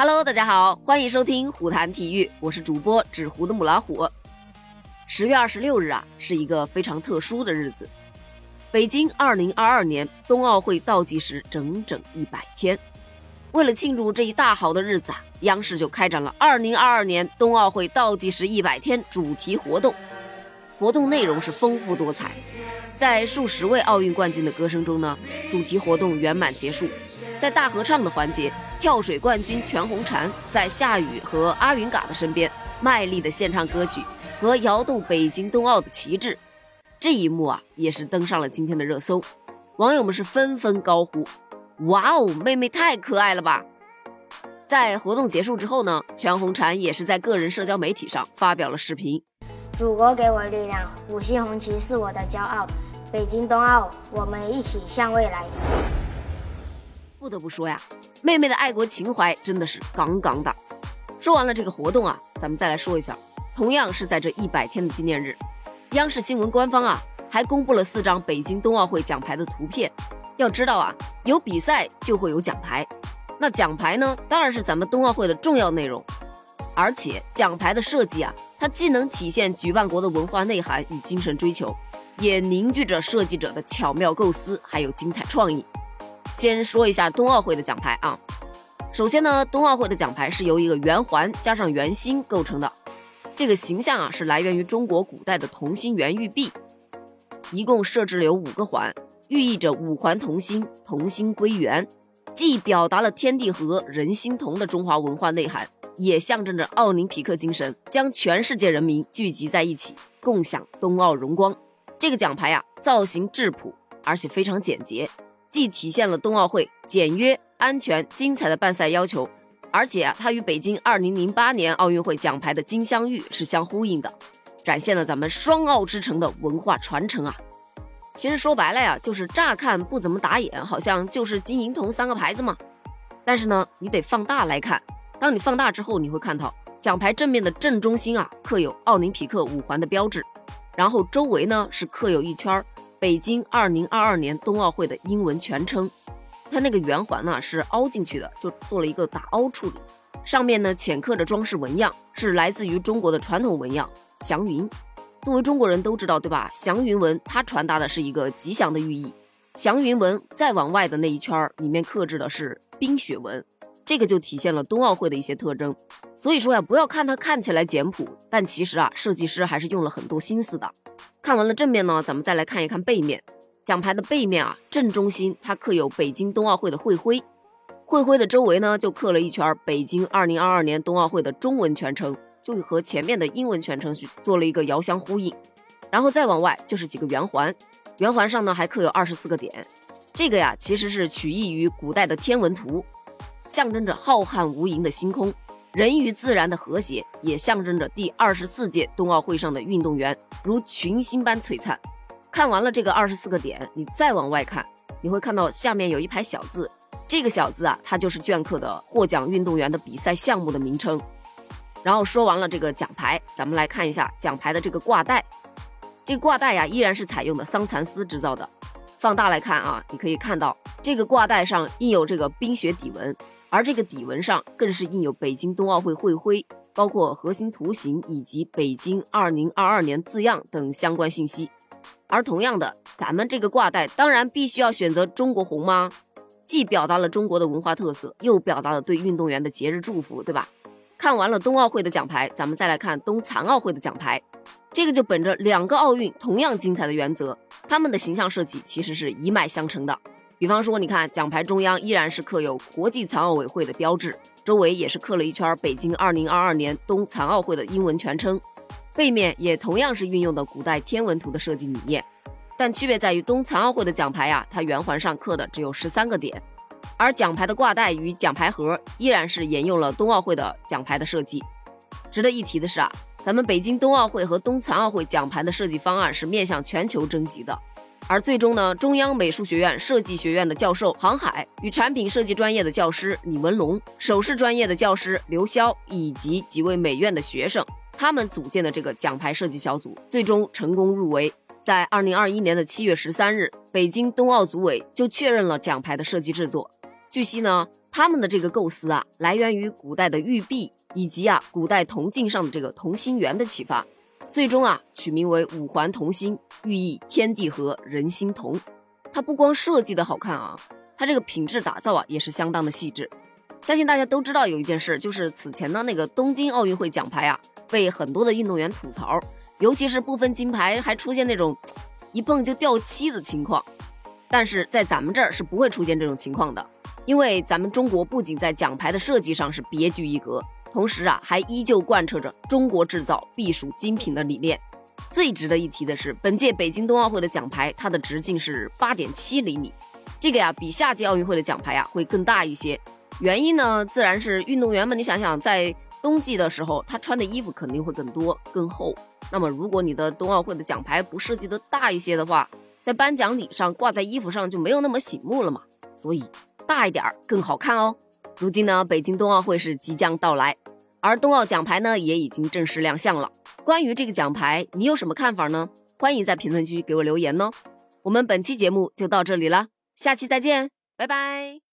Hello，大家好，欢迎收听虎谈体育，我是主播纸糊的母老虎。十月二十六日啊，是一个非常特殊的日子，北京二零二二年冬奥会倒计时整整一百天。为了庆祝这一大好的日子啊，央视就开展了二零二二年冬奥会倒计时一百天主题活动。活动内容是丰富多彩，在数十位奥运冠军的歌声中呢，主题活动圆满结束。在大合唱的环节，跳水冠军全红婵在夏雨和阿云嘎的身边，卖力的献唱歌曲和摇动北京冬奥的旗帜。这一幕啊，也是登上了今天的热搜，网友们是纷纷高呼：“哇哦，妹妹太可爱了吧！”在活动结束之后呢，全红婵也是在个人社交媒体上发表了视频。祖国给我力量，五星红旗是我的骄傲。北京冬奥，我们一起向未来。不得不说呀，妹妹的爱国情怀真的是杠杠的。说完了这个活动啊，咱们再来说一下，同样是在这一百天的纪念日，央视新闻官方啊还公布了四张北京冬奥会奖牌的图片。要知道啊，有比赛就会有奖牌，那奖牌呢，当然是咱们冬奥会的重要内容。而且奖牌的设计啊，它既能体现举办国的文化内涵与精神追求，也凝聚着设计者的巧妙构思，还有精彩创意。先说一下冬奥会的奖牌啊，首先呢，冬奥会的奖牌是由一个圆环加上圆心构成的，这个形象啊是来源于中国古代的同心圆玉璧，一共设置了有五个环，寓意着五环同心，同心归圆，既表达了天地合，人心同的中华文化内涵。也象征着奥林匹克精神，将全世界人民聚集在一起，共享冬奥荣光。这个奖牌呀，造型质朴，而且非常简洁，既体现了冬奥会简约、安全、精彩的办赛要求，而且啊，它与北京2008年奥运会奖牌的金镶玉是相呼应的，展现了咱们双奥之城的文化传承啊。其实说白了呀，就是乍看不怎么打眼，好像就是金银铜三个牌子嘛。但是呢，你得放大来看。当你放大之后，你会看到奖牌正面的正中心啊，刻有奥林匹克五环的标志，然后周围呢是刻有一圈北京二零二二年冬奥会的英文全称。它那个圆环呢是凹进去的，就做了一个打凹处理。上面呢浅刻着装饰纹样，是来自于中国的传统纹样祥云。作为中国人都知道对吧？祥云纹它传达的是一个吉祥的寓意。祥云纹再往外的那一圈儿里面刻制的是冰雪纹。这个就体现了冬奥会的一些特征，所以说呀，不要看它看起来简朴，但其实啊，设计师还是用了很多心思的。看完了正面呢，咱们再来看一看背面。奖牌的背面啊，正中心它刻有北京冬奥会的会徽，会徽的周围呢就刻了一圈北京二零二二年冬奥会的中文全称，就和前面的英文全称做了一个遥相呼应。然后再往外就是几个圆环，圆环上呢还刻有二十四个点，这个呀其实是取意于古代的天文图。象征着浩瀚无垠的星空，人与自然的和谐，也象征着第二十四届冬奥会上的运动员如群星般璀璨。看完了这个二十四个点，你再往外看，你会看到下面有一排小字，这个小字啊，它就是镌刻的获奖运动员的比赛项目的名称。然后说完了这个奖牌，咱们来看一下奖牌的这个挂带，这个挂带呀，依然是采用的桑蚕丝制造的。放大来看啊，你可以看到这个挂带上印有这个冰雪底纹。而这个底纹上更是印有北京冬奥会会徽，包括核心图形以及北京二零二二年字样等相关信息。而同样的，咱们这个挂带当然必须要选择中国红吗？既表达了中国的文化特色，又表达了对运动员的节日祝福，对吧？看完了冬奥会的奖牌，咱们再来看冬残奥会的奖牌。这个就本着两个奥运同样精彩的原则，他们的形象设计其实是一脉相承的。比方说，你看奖牌中央依然是刻有国际残奥委会的标志，周围也是刻了一圈北京二零二二年冬残奥会的英文全称，背面也同样是运用的古代天文图的设计理念，但区别在于冬残奥会的奖牌呀，它圆环上刻的只有十三个点，而奖牌的挂带与奖牌盒依然是沿用了冬奥会的奖牌的设计。值得一提的是啊，咱们北京冬奥会和冬残奥会奖牌的设计方案是面向全球征集的。而最终呢，中央美术学院设计学院的教授杭海与产品设计专业的教师李文龙、首饰专业的教师刘潇以及几位美院的学生，他们组建的这个奖牌设计小组，最终成功入围。在二零二一年的七月十三日，北京冬奥组委就确认了奖牌的设计制作。据悉呢，他们的这个构思啊，来源于古代的玉璧以及啊古代铜镜上的这个同心圆的启发，最终啊取名为五环同心，寓意天地合，人心同。它不光设计的好看啊，它这个品质打造啊也是相当的细致。相信大家都知道有一件事，就是此前的那个东京奥运会奖牌啊，被很多的运动员吐槽，尤其是部分金牌还出现那种一碰就掉漆的情况。但是在咱们这儿是不会出现这种情况的，因为咱们中国不仅在奖牌的设计上是别具一格，同时啊还依旧贯彻着中国制造必属精品的理念。最值得一提的是，本届北京冬奥会的奖牌它的直径是八点七厘米，这个呀比夏季奥运会的奖牌呀会更大一些。原因呢，自然是运动员们，你想想在冬季的时候，他穿的衣服肯定会更多更厚。那么如果你的冬奥会的奖牌不设计的大一些的话，在颁奖礼上挂在衣服上就没有那么醒目了嘛，所以大一点儿更好看哦。如今呢，北京冬奥会是即将到来，而冬奥奖牌呢也已经正式亮相了。关于这个奖牌，你有什么看法呢？欢迎在评论区给我留言哦。我们本期节目就到这里了，下期再见，拜拜。